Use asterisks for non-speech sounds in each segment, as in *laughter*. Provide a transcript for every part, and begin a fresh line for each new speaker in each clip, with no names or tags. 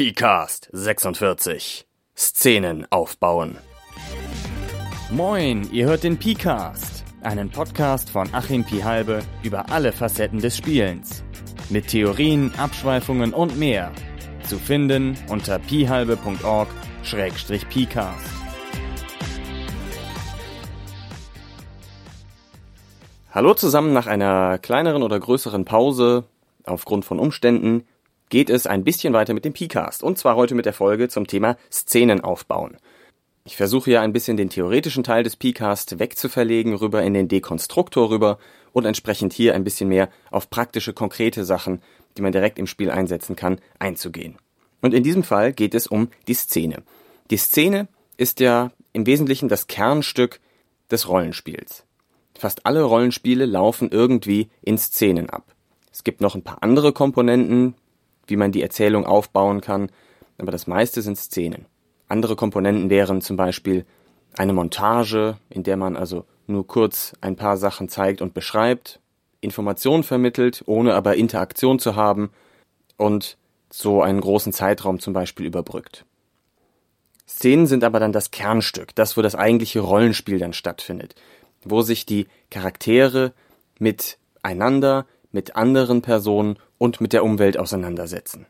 PCAST 46. Szenen aufbauen.
Moin, ihr hört den PCAST, einen Podcast von Achim Pihalbe über alle Facetten des Spielens. Mit Theorien, Abschweifungen und mehr. Zu finden unter pihalbe.org-pcast.
Hallo zusammen nach einer kleineren oder größeren Pause aufgrund von Umständen geht es ein bisschen weiter mit dem PCAST und zwar heute mit der Folge zum Thema Szenen aufbauen. Ich versuche ja ein bisschen den theoretischen Teil des PCAST wegzuverlegen, rüber in den Dekonstruktor rüber und entsprechend hier ein bisschen mehr auf praktische, konkrete Sachen, die man direkt im Spiel einsetzen kann, einzugehen. Und in diesem Fall geht es um die Szene. Die Szene ist ja im Wesentlichen das Kernstück des Rollenspiels. Fast alle Rollenspiele laufen irgendwie in Szenen ab. Es gibt noch ein paar andere Komponenten, wie man die Erzählung aufbauen kann, aber das meiste sind Szenen. Andere Komponenten wären zum Beispiel eine Montage, in der man also nur kurz ein paar Sachen zeigt und beschreibt, Informationen vermittelt, ohne aber Interaktion zu haben und so einen großen Zeitraum zum Beispiel überbrückt. Szenen sind aber dann das Kernstück, das, wo das eigentliche Rollenspiel dann stattfindet, wo sich die Charaktere miteinander, mit anderen Personen und mit der Umwelt auseinandersetzen.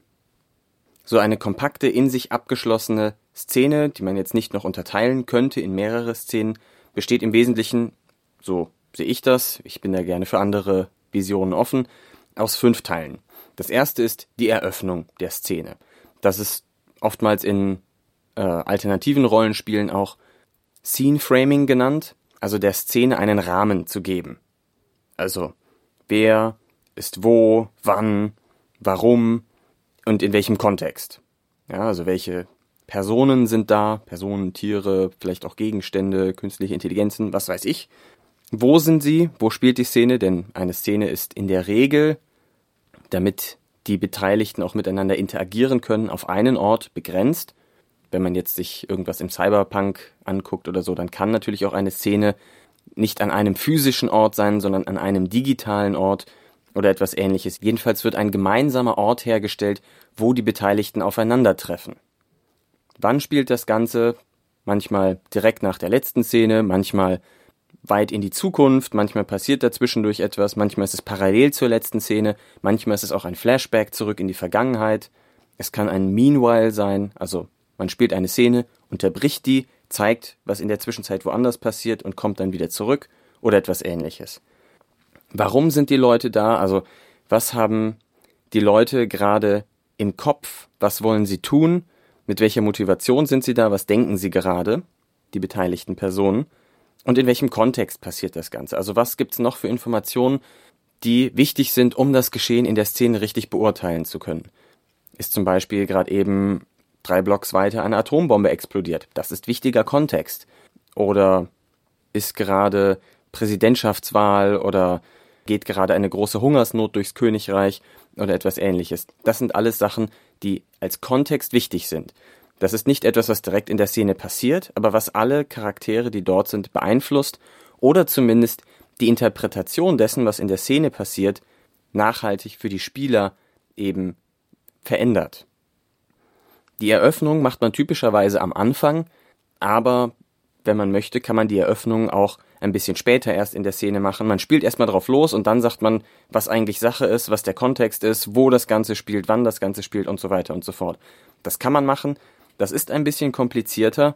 So eine kompakte, in sich abgeschlossene Szene, die man jetzt nicht noch unterteilen könnte in mehrere Szenen, besteht im Wesentlichen, so sehe ich das, ich bin da gerne für andere Visionen offen, aus fünf Teilen. Das erste ist die Eröffnung der Szene. Das ist oftmals in äh, alternativen Rollenspielen auch Scene Framing genannt, also der Szene einen Rahmen zu geben. Also wer ist wo, wann, warum und in welchem Kontext. Ja, also welche Personen sind da, Personen, Tiere, vielleicht auch Gegenstände, künstliche Intelligenzen, was weiß ich. Wo sind sie? Wo spielt die Szene? Denn eine Szene ist in der Regel, damit die Beteiligten auch miteinander interagieren können, auf einen Ort begrenzt. Wenn man jetzt sich irgendwas im Cyberpunk anguckt oder so, dann kann natürlich auch eine Szene nicht an einem physischen Ort sein, sondern an einem digitalen Ort, oder etwas ähnliches. Jedenfalls wird ein gemeinsamer Ort hergestellt, wo die Beteiligten aufeinandertreffen. Wann spielt das Ganze? Manchmal direkt nach der letzten Szene, manchmal weit in die Zukunft, manchmal passiert dazwischendurch etwas, manchmal ist es parallel zur letzten Szene, manchmal ist es auch ein Flashback zurück in die Vergangenheit. Es kann ein Meanwhile sein, also man spielt eine Szene, unterbricht die, zeigt, was in der Zwischenzeit woanders passiert und kommt dann wieder zurück oder etwas ähnliches. Warum sind die Leute da? Also was haben die Leute gerade im Kopf? Was wollen sie tun? Mit welcher Motivation sind sie da? Was denken sie gerade? Die beteiligten Personen. Und in welchem Kontext passiert das Ganze? Also was gibt's noch für Informationen, die wichtig sind, um das Geschehen in der Szene richtig beurteilen zu können? Ist zum Beispiel gerade eben drei Blocks weiter eine Atombombe explodiert. Das ist wichtiger Kontext. Oder ist gerade Präsidentschaftswahl oder geht gerade eine große Hungersnot durchs Königreich oder etwas ähnliches. Das sind alles Sachen, die als Kontext wichtig sind. Das ist nicht etwas, was direkt in der Szene passiert, aber was alle Charaktere, die dort sind, beeinflusst oder zumindest die Interpretation dessen, was in der Szene passiert, nachhaltig für die Spieler eben verändert. Die Eröffnung macht man typischerweise am Anfang, aber wenn man möchte, kann man die Eröffnung auch ein bisschen später erst in der Szene machen. Man spielt erstmal drauf los und dann sagt man, was eigentlich Sache ist, was der Kontext ist, wo das Ganze spielt, wann das Ganze spielt und so weiter und so fort. Das kann man machen. Das ist ein bisschen komplizierter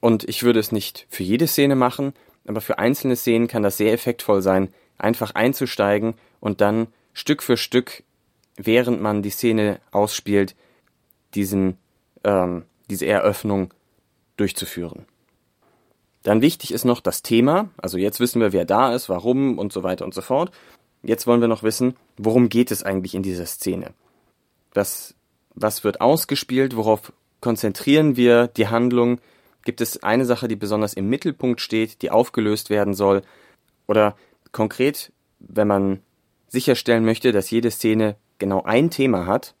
und ich würde es nicht für jede Szene machen, aber für einzelne Szenen kann das sehr effektvoll sein, einfach einzusteigen und dann Stück für Stück, während man die Szene ausspielt, diesen, ähm, diese Eröffnung durchzuführen. Dann wichtig ist noch das Thema. Also jetzt wissen wir, wer da ist, warum und so weiter und so fort. Jetzt wollen wir noch wissen, worum geht es eigentlich in dieser Szene? Was, was wird ausgespielt? Worauf konzentrieren wir die Handlung? Gibt es eine Sache, die besonders im Mittelpunkt steht, die aufgelöst werden soll? Oder konkret, wenn man sicherstellen möchte, dass jede Szene genau ein Thema hat,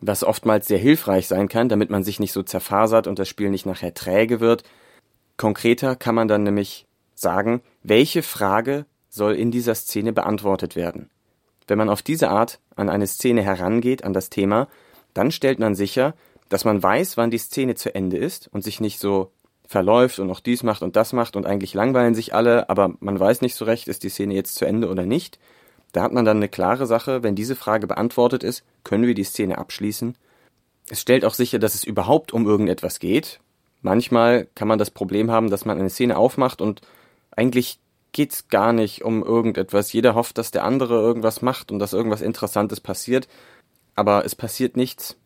was oftmals sehr hilfreich sein kann, damit man sich nicht so zerfasert und das Spiel nicht nachher träge wird, Konkreter kann man dann nämlich sagen, welche Frage soll in dieser Szene beantwortet werden. Wenn man auf diese Art an eine Szene herangeht, an das Thema, dann stellt man sicher, dass man weiß, wann die Szene zu Ende ist und sich nicht so verläuft und noch dies macht und das macht und eigentlich langweilen sich alle, aber man weiß nicht so recht, ist die Szene jetzt zu Ende oder nicht. Da hat man dann eine klare Sache, wenn diese Frage beantwortet ist, können wir die Szene abschließen. Es stellt auch sicher, dass es überhaupt um irgendetwas geht. Manchmal kann man das Problem haben, dass man eine Szene aufmacht und eigentlich geht's gar nicht um irgendetwas. Jeder hofft, dass der andere irgendwas macht und dass irgendwas Interessantes passiert, aber es passiert nichts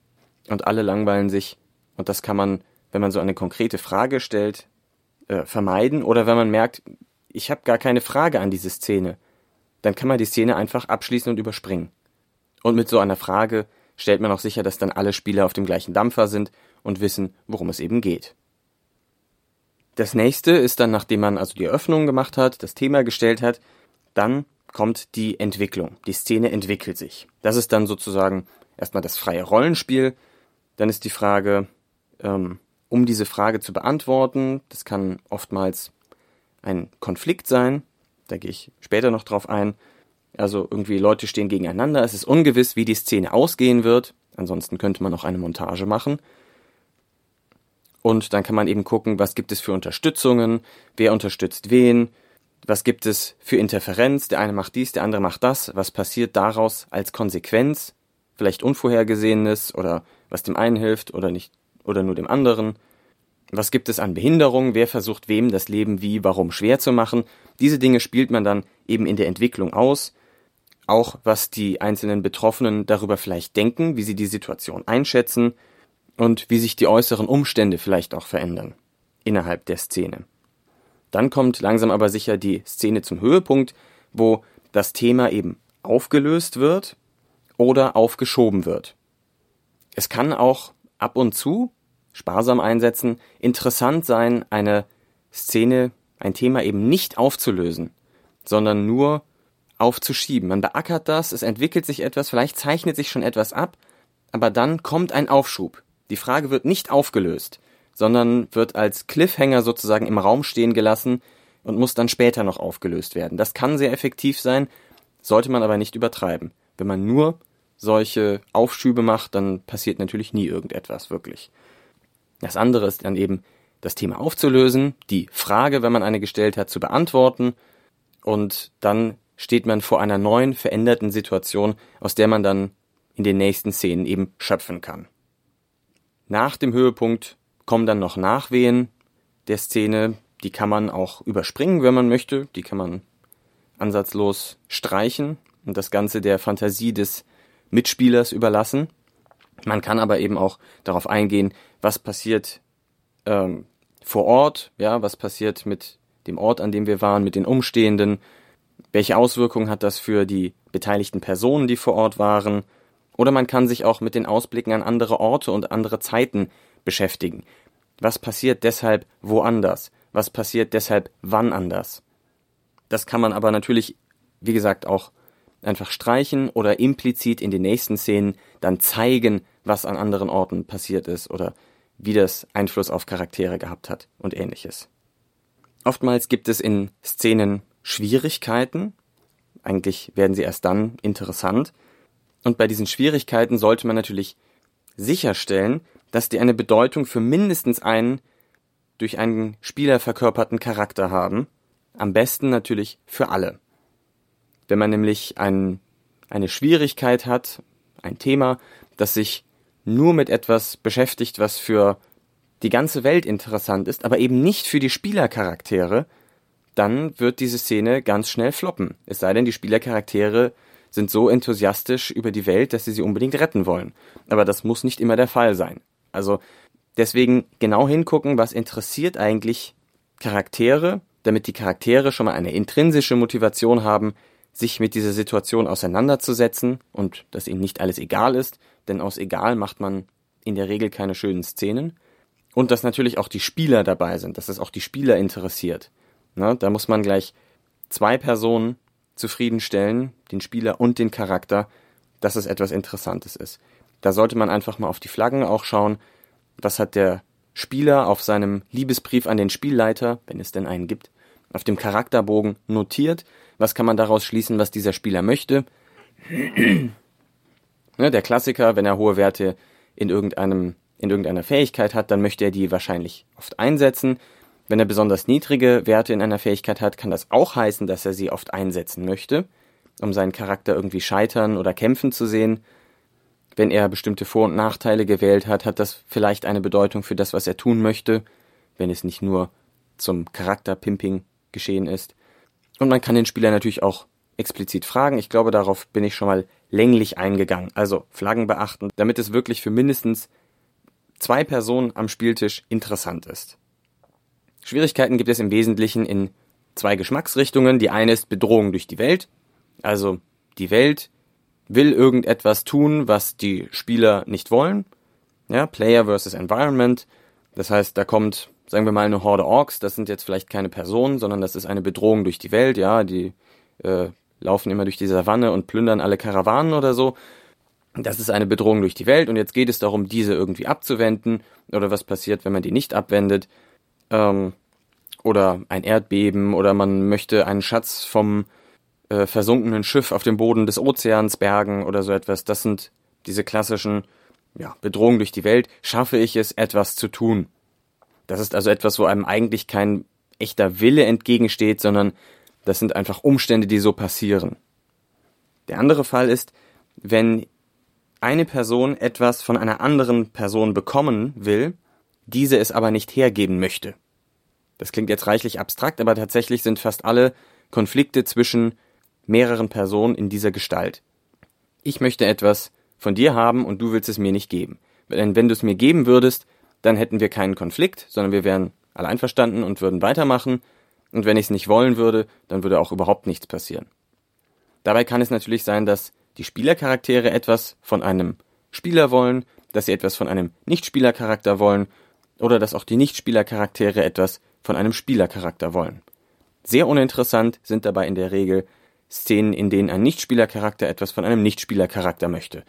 und alle langweilen sich und das kann man wenn man so eine konkrete Frage stellt, äh, vermeiden oder wenn man merkt, ich habe gar keine Frage an diese Szene, dann kann man die Szene einfach abschließen und überspringen. Und mit so einer Frage stellt man auch sicher, dass dann alle Spieler auf dem gleichen Dampfer sind und wissen, worum es eben geht. Das nächste ist dann, nachdem man also die Eröffnung gemacht hat, das Thema gestellt hat, dann kommt die Entwicklung. Die Szene entwickelt sich. Das ist dann sozusagen erstmal das freie Rollenspiel. Dann ist die Frage, ähm, um diese Frage zu beantworten. Das kann oftmals ein Konflikt sein. Da gehe ich später noch drauf ein. Also irgendwie Leute stehen gegeneinander. Es ist ungewiss, wie die Szene ausgehen wird. Ansonsten könnte man noch eine Montage machen. Und dann kann man eben gucken, was gibt es für Unterstützungen, wer unterstützt wen, was gibt es für Interferenz, der eine macht dies, der andere macht das, was passiert daraus als Konsequenz, vielleicht Unvorhergesehenes oder was dem einen hilft oder nicht oder nur dem anderen? Was gibt es an Behinderungen? Wer versucht wem das Leben wie, warum schwer zu machen? Diese Dinge spielt man dann eben in der Entwicklung aus. Auch was die einzelnen Betroffenen darüber vielleicht denken, wie sie die Situation einschätzen und wie sich die äußeren Umstände vielleicht auch verändern innerhalb der Szene. Dann kommt langsam aber sicher die Szene zum Höhepunkt, wo das Thema eben aufgelöst wird oder aufgeschoben wird. Es kann auch ab und zu, sparsam einsetzen, interessant sein, eine Szene, ein Thema eben nicht aufzulösen, sondern nur aufzuschieben. Man beackert das, es entwickelt sich etwas, vielleicht zeichnet sich schon etwas ab, aber dann kommt ein Aufschub. Die Frage wird nicht aufgelöst, sondern wird als Cliffhanger sozusagen im Raum stehen gelassen und muss dann später noch aufgelöst werden. Das kann sehr effektiv sein, sollte man aber nicht übertreiben. Wenn man nur solche Aufschübe macht, dann passiert natürlich nie irgendetwas wirklich. Das andere ist dann eben das Thema aufzulösen, die Frage, wenn man eine gestellt hat, zu beantworten und dann steht man vor einer neuen, veränderten Situation, aus der man dann in den nächsten Szenen eben schöpfen kann. Nach dem Höhepunkt kommen dann noch Nachwehen der Szene, die kann man auch überspringen, wenn man möchte, die kann man ansatzlos streichen und das Ganze der Fantasie des Mitspielers überlassen. Man kann aber eben auch darauf eingehen, was passiert ähm, vor Ort, ja, was passiert mit dem Ort, an dem wir waren, mit den Umstehenden, welche Auswirkungen hat das für die beteiligten Personen, die vor Ort waren, oder man kann sich auch mit den Ausblicken an andere Orte und andere Zeiten beschäftigen. Was passiert deshalb woanders? Was passiert deshalb wann anders? Das kann man aber natürlich, wie gesagt, auch einfach streichen oder implizit in den nächsten Szenen dann zeigen, was an anderen Orten passiert ist oder wie das Einfluss auf Charaktere gehabt hat und ähnliches. Oftmals gibt es in Szenen Schwierigkeiten, eigentlich werden sie erst dann interessant, und bei diesen Schwierigkeiten sollte man natürlich sicherstellen, dass die eine Bedeutung für mindestens einen durch einen Spieler verkörperten Charakter haben, am besten natürlich für alle. Wenn man nämlich ein, eine Schwierigkeit hat, ein Thema, das sich nur mit etwas beschäftigt, was für die ganze Welt interessant ist, aber eben nicht für die Spielercharaktere, dann wird diese Szene ganz schnell floppen. Es sei denn, die Spielercharaktere sind so enthusiastisch über die Welt, dass sie sie unbedingt retten wollen. Aber das muss nicht immer der Fall sein. Also deswegen genau hingucken, was interessiert eigentlich Charaktere, damit die Charaktere schon mal eine intrinsische Motivation haben, sich mit dieser Situation auseinanderzusetzen und dass ihnen nicht alles egal ist, denn aus egal macht man in der Regel keine schönen Szenen. Und dass natürlich auch die Spieler dabei sind, dass es auch die Spieler interessiert. Na, da muss man gleich zwei Personen zufriedenstellen, den Spieler und den Charakter, dass es etwas Interessantes ist. Da sollte man einfach mal auf die Flaggen auch schauen, was hat der Spieler auf seinem Liebesbrief an den Spielleiter, wenn es denn einen gibt, auf dem Charakterbogen notiert was kann man daraus schließen, was dieser Spieler möchte? *clears throat* ne, der Klassiker, wenn er hohe Werte in irgendeinem in irgendeiner Fähigkeit hat, dann möchte er die wahrscheinlich oft einsetzen. Wenn er besonders niedrige Werte in einer Fähigkeit hat, kann das auch heißen, dass er sie oft einsetzen möchte, um seinen Charakter irgendwie scheitern oder kämpfen zu sehen. Wenn er bestimmte Vor- und Nachteile gewählt hat, hat das vielleicht eine Bedeutung für das, was er tun möchte, wenn es nicht nur zum Charakterpimping geschehen ist. Und man kann den Spieler natürlich auch explizit fragen. Ich glaube, darauf bin ich schon mal länglich eingegangen. Also Flaggen beachten, damit es wirklich für mindestens zwei Personen am Spieltisch interessant ist. Schwierigkeiten gibt es im Wesentlichen in zwei Geschmacksrichtungen. Die eine ist Bedrohung durch die Welt. Also die Welt will irgendetwas tun, was die Spieler nicht wollen. Ja, Player versus Environment. Das heißt, da kommt, sagen wir mal, eine Horde Orks. Das sind jetzt vielleicht keine Personen, sondern das ist eine Bedrohung durch die Welt. Ja, die äh, laufen immer durch die Savanne und plündern alle Karawanen oder so. Das ist eine Bedrohung durch die Welt und jetzt geht es darum, diese irgendwie abzuwenden oder was passiert, wenn man die nicht abwendet. Ähm, oder ein Erdbeben oder man möchte einen Schatz vom äh, versunkenen Schiff auf dem Boden des Ozeans bergen oder so etwas. Das sind diese klassischen ja, Bedrohungen durch die Welt. Schaffe ich es, etwas zu tun? Das ist also etwas, wo einem eigentlich kein echter Wille entgegensteht, sondern das sind einfach Umstände, die so passieren. Der andere Fall ist, wenn eine Person etwas von einer anderen Person bekommen will, diese es aber nicht hergeben möchte. Das klingt jetzt reichlich abstrakt, aber tatsächlich sind fast alle Konflikte zwischen mehreren Personen in dieser Gestalt. Ich möchte etwas von dir haben und du willst es mir nicht geben. Denn wenn du es mir geben würdest, dann hätten wir keinen Konflikt, sondern wir wären alle einverstanden und würden weitermachen. Und wenn ich es nicht wollen würde, dann würde auch überhaupt nichts passieren. Dabei kann es natürlich sein, dass die Spielercharaktere etwas von einem Spieler wollen, dass sie etwas von einem Nichtspielercharakter wollen oder dass auch die Nichtspielercharaktere etwas von einem Spielercharakter wollen. Sehr uninteressant sind dabei in der Regel Szenen, in denen ein Nichtspielercharakter etwas von einem Nichtspielercharakter möchte.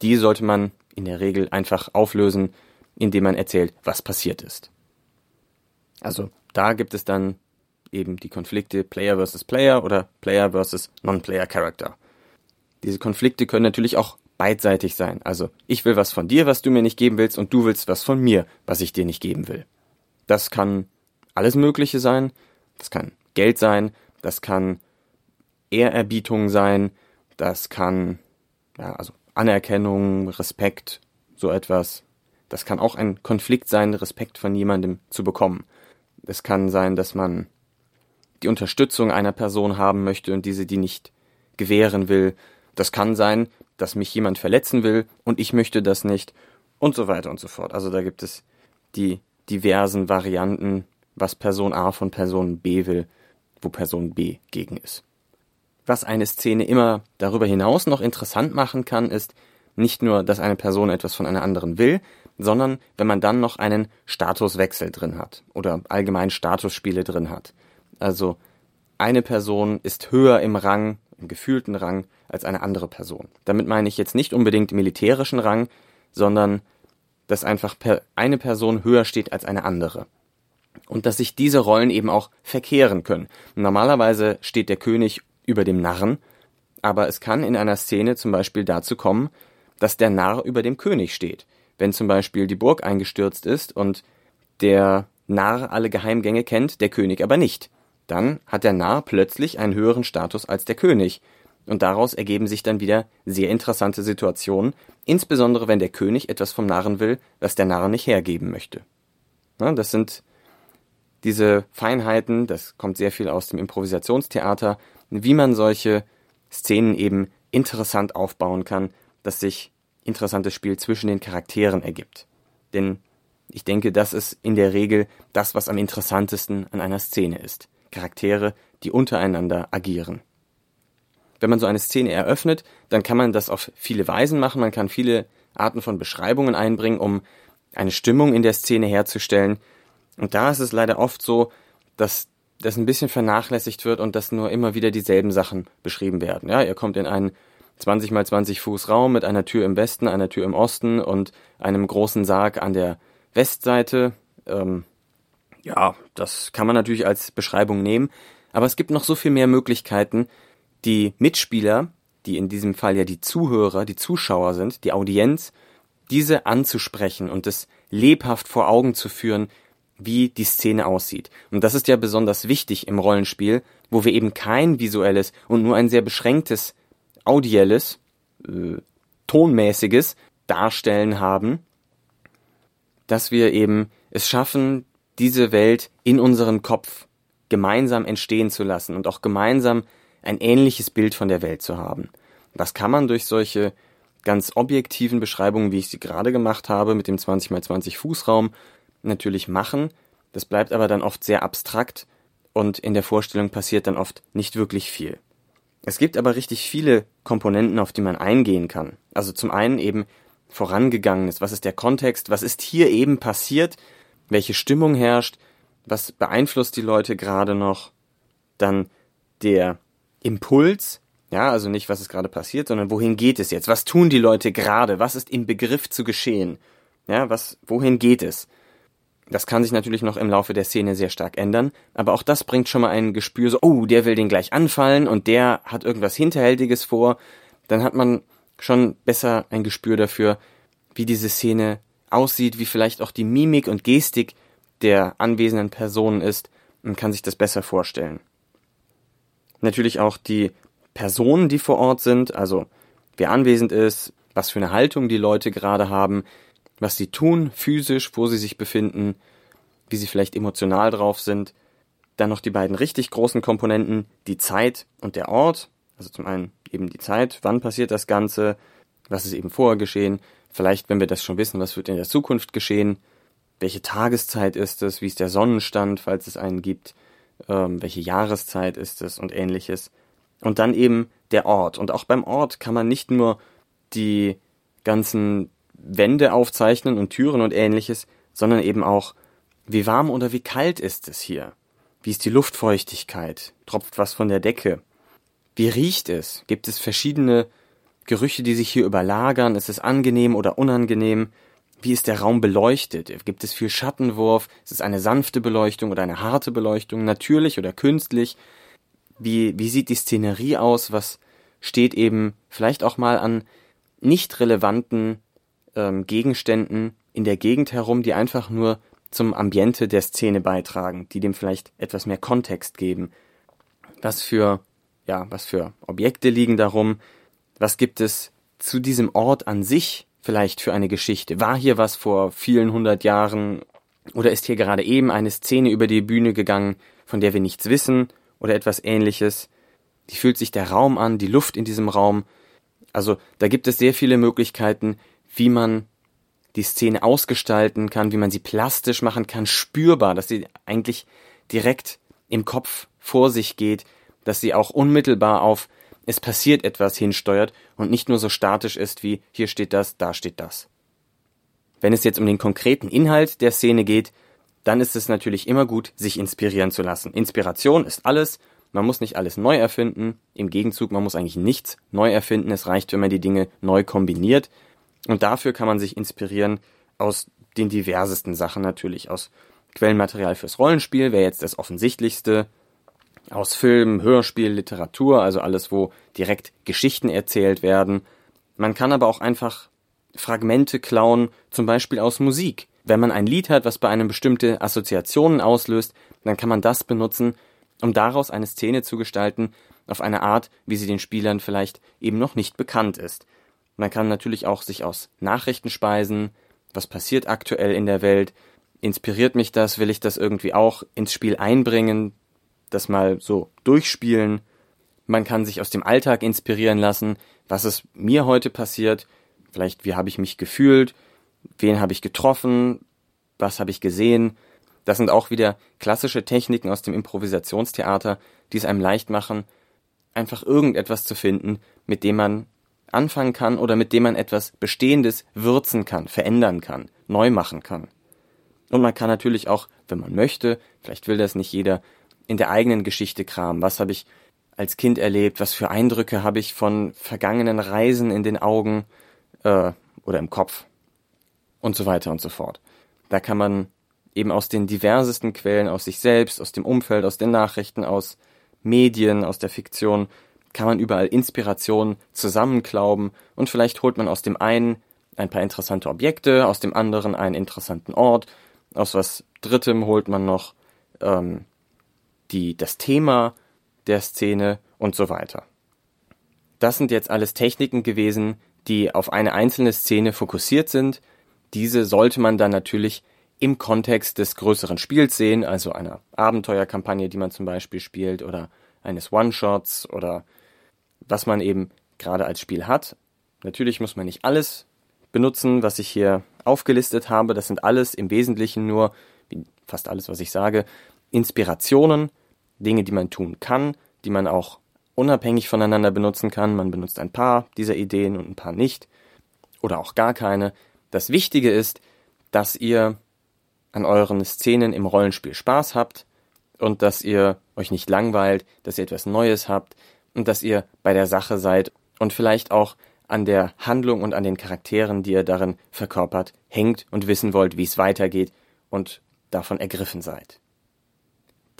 Die sollte man in der Regel einfach auflösen, indem man erzählt, was passiert ist. Also da gibt es dann eben die Konflikte Player versus Player oder Player versus Non-Player Character. Diese Konflikte können natürlich auch beidseitig sein. Also ich will was von dir, was du mir nicht geben willst, und du willst was von mir, was ich dir nicht geben will. Das kann alles Mögliche sein. Das kann Geld sein, das kann Ehrerbietung sein, das kann ja, also Anerkennung, Respekt, so etwas. Das kann auch ein Konflikt sein, Respekt von jemandem zu bekommen. Es kann sein, dass man die Unterstützung einer Person haben möchte und diese die nicht gewähren will. Das kann sein, dass mich jemand verletzen will und ich möchte das nicht und so weiter und so fort. Also da gibt es die diversen Varianten, was Person A von Person B will, wo Person B gegen ist. Was eine Szene immer darüber hinaus noch interessant machen kann, ist nicht nur, dass eine Person etwas von einer anderen will, sondern wenn man dann noch einen Statuswechsel drin hat oder allgemein Statusspiele drin hat. Also eine Person ist höher im Rang, im gefühlten Rang als eine andere Person. Damit meine ich jetzt nicht unbedingt militärischen Rang, sondern dass einfach eine Person höher steht als eine andere. Und dass sich diese Rollen eben auch verkehren können. Normalerweise steht der König über dem Narren, aber es kann in einer Szene zum Beispiel dazu kommen, dass der Narr über dem König steht. Wenn zum Beispiel die Burg eingestürzt ist und der Narr alle Geheimgänge kennt, der König aber nicht, dann hat der Narr plötzlich einen höheren Status als der König und daraus ergeben sich dann wieder sehr interessante Situationen, insbesondere wenn der König etwas vom Narren will, was der Narr nicht hergeben möchte. Ja, das sind diese Feinheiten, das kommt sehr viel aus dem Improvisationstheater, wie man solche Szenen eben interessant aufbauen kann, dass sich interessantes Spiel zwischen den Charakteren ergibt. Denn ich denke, das ist in der Regel das, was am interessantesten an einer Szene ist. Charaktere, die untereinander agieren wenn man so eine Szene eröffnet, dann kann man das auf viele Weisen machen. Man kann viele Arten von Beschreibungen einbringen, um eine Stimmung in der Szene herzustellen. Und da ist es leider oft so, dass das ein bisschen vernachlässigt wird und dass nur immer wieder dieselben Sachen beschrieben werden. Ja, ihr kommt in einen 20 mal 20 Fuß Raum mit einer Tür im Westen, einer Tür im Osten und einem großen Sarg an der Westseite. Ähm, ja, das kann man natürlich als Beschreibung nehmen, aber es gibt noch so viel mehr Möglichkeiten, die Mitspieler, die in diesem Fall ja die Zuhörer, die Zuschauer sind, die Audienz, diese anzusprechen und es lebhaft vor Augen zu führen, wie die Szene aussieht. Und das ist ja besonders wichtig im Rollenspiel, wo wir eben kein visuelles und nur ein sehr beschränktes audielles, äh, tonmäßiges Darstellen haben, dass wir eben es schaffen, diese Welt in unserem Kopf gemeinsam entstehen zu lassen und auch gemeinsam ein ähnliches Bild von der Welt zu haben. Das kann man durch solche ganz objektiven Beschreibungen, wie ich sie gerade gemacht habe, mit dem 20 x 20 Fußraum, natürlich machen. Das bleibt aber dann oft sehr abstrakt und in der Vorstellung passiert dann oft nicht wirklich viel. Es gibt aber richtig viele Komponenten, auf die man eingehen kann. Also zum einen eben vorangegangenes, was ist der Kontext, was ist hier eben passiert, welche Stimmung herrscht, was beeinflusst die Leute gerade noch, dann der Impuls, ja, also nicht, was ist gerade passiert, sondern wohin geht es jetzt? Was tun die Leute gerade? Was ist im Begriff zu geschehen? Ja, was, wohin geht es? Das kann sich natürlich noch im Laufe der Szene sehr stark ändern, aber auch das bringt schon mal ein Gespür so, oh, der will den gleich anfallen und der hat irgendwas Hinterhältiges vor. Dann hat man schon besser ein Gespür dafür, wie diese Szene aussieht, wie vielleicht auch die Mimik und Gestik der anwesenden Personen ist und kann sich das besser vorstellen. Natürlich auch die Personen, die vor Ort sind, also wer anwesend ist, was für eine Haltung die Leute gerade haben, was sie tun, physisch, wo sie sich befinden, wie sie vielleicht emotional drauf sind. Dann noch die beiden richtig großen Komponenten, die Zeit und der Ort. Also zum einen eben die Zeit, wann passiert das Ganze, was ist eben vorher geschehen, vielleicht, wenn wir das schon wissen, was wird in der Zukunft geschehen, welche Tageszeit ist es, wie ist der Sonnenstand, falls es einen gibt, ähm, welche Jahreszeit ist es und ähnliches. Und dann eben der Ort. Und auch beim Ort kann man nicht nur die ganzen Wände aufzeichnen und Türen und ähnliches, sondern eben auch, wie warm oder wie kalt ist es hier? Wie ist die Luftfeuchtigkeit? Tropft was von der Decke? Wie riecht es? Gibt es verschiedene Gerüche, die sich hier überlagern? Ist es angenehm oder unangenehm? Wie ist der Raum beleuchtet? Gibt es viel Schattenwurf? Ist es eine sanfte Beleuchtung oder eine harte Beleuchtung? Natürlich oder künstlich? Wie, wie sieht die Szenerie aus? Was steht eben vielleicht auch mal an nicht relevanten ähm, Gegenständen in der Gegend herum, die einfach nur zum Ambiente der Szene beitragen, die dem vielleicht etwas mehr Kontext geben? Was für ja, was für Objekte liegen darum, was gibt es zu diesem Ort an sich vielleicht für eine Geschichte? War hier was vor vielen hundert Jahren oder ist hier gerade eben eine Szene über die Bühne gegangen, von der wir nichts wissen oder etwas ähnliches? Wie fühlt sich der Raum an, die Luft in diesem Raum? Also da gibt es sehr viele Möglichkeiten, wie man die Szene ausgestalten kann, wie man sie plastisch machen kann, spürbar, dass sie eigentlich direkt im Kopf vor sich geht, dass sie auch unmittelbar auf es passiert etwas hinsteuert und nicht nur so statisch ist wie hier steht das, da steht das. Wenn es jetzt um den konkreten Inhalt der Szene geht, dann ist es natürlich immer gut, sich inspirieren zu lassen. Inspiration ist alles, man muss nicht alles neu erfinden, im Gegenzug, man muss eigentlich nichts neu erfinden, es reicht, wenn man die Dinge neu kombiniert. Und dafür kann man sich inspirieren aus den diversesten Sachen natürlich, aus Quellenmaterial fürs Rollenspiel wäre jetzt das offensichtlichste, aus Film, Hörspiel, Literatur, also alles, wo direkt Geschichten erzählt werden. Man kann aber auch einfach Fragmente klauen, zum Beispiel aus Musik. Wenn man ein Lied hat, was bei einem bestimmte Assoziationen auslöst, dann kann man das benutzen, um daraus eine Szene zu gestalten, auf eine Art, wie sie den Spielern vielleicht eben noch nicht bekannt ist. Man kann natürlich auch sich aus Nachrichten speisen, was passiert aktuell in der Welt, inspiriert mich das, will ich das irgendwie auch ins Spiel einbringen, das mal so durchspielen. Man kann sich aus dem Alltag inspirieren lassen, was ist mir heute passiert, vielleicht wie habe ich mich gefühlt, wen habe ich getroffen, was habe ich gesehen. Das sind auch wieder klassische Techniken aus dem Improvisationstheater, die es einem leicht machen, einfach irgendetwas zu finden, mit dem man anfangen kann oder mit dem man etwas Bestehendes würzen kann, verändern kann, neu machen kann. Und man kann natürlich auch, wenn man möchte, vielleicht will das nicht jeder, in der eigenen Geschichte kramen. Was habe ich als Kind erlebt? Was für Eindrücke habe ich von vergangenen Reisen in den Augen äh, oder im Kopf? Und so weiter und so fort. Da kann man eben aus den diversesten Quellen, aus sich selbst, aus dem Umfeld, aus den Nachrichten, aus Medien, aus der Fiktion, kann man überall Inspiration zusammenklauben und vielleicht holt man aus dem einen ein paar interessante Objekte, aus dem anderen einen interessanten Ort, aus was Drittem holt man noch ähm, die, das Thema der Szene und so weiter. Das sind jetzt alles Techniken gewesen, die auf eine einzelne Szene fokussiert sind. Diese sollte man dann natürlich im Kontext des größeren Spiels sehen, also einer Abenteuerkampagne, die man zum Beispiel spielt, oder eines One-Shots oder was man eben gerade als Spiel hat. Natürlich muss man nicht alles benutzen, was ich hier aufgelistet habe. Das sind alles im Wesentlichen nur, wie fast alles, was ich sage, Inspirationen, Dinge, die man tun kann, die man auch unabhängig voneinander benutzen kann. Man benutzt ein paar dieser Ideen und ein paar nicht. Oder auch gar keine. Das Wichtige ist, dass ihr an euren Szenen im Rollenspiel Spaß habt und dass ihr euch nicht langweilt, dass ihr etwas Neues habt und dass ihr bei der Sache seid und vielleicht auch an der Handlung und an den Charakteren, die ihr darin verkörpert, hängt und wissen wollt, wie es weitergeht und davon ergriffen seid.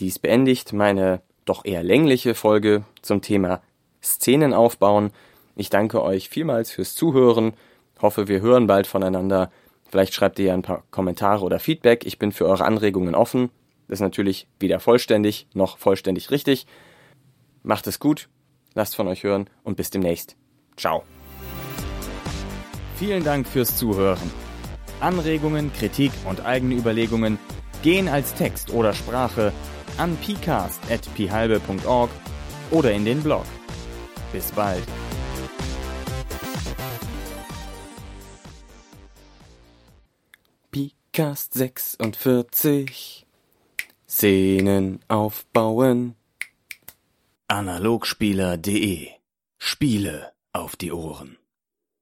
Dies beendigt meine doch eher längliche Folge zum Thema Szenen aufbauen. Ich danke euch vielmals fürs Zuhören, hoffe, wir hören bald voneinander. Vielleicht schreibt ihr ja ein paar Kommentare oder Feedback. Ich bin für eure Anregungen offen. Das ist natürlich weder vollständig noch vollständig richtig. Macht es gut, lasst von euch hören und bis demnächst. Ciao.
Vielen Dank fürs Zuhören. Anregungen, Kritik und eigene Überlegungen gehen als Text oder Sprache an pcast.phalbe.org oder in den Blog. Bis bald.
Picast 46 Szenen aufbauen.
Analogspieler.de Spiele auf die Ohren.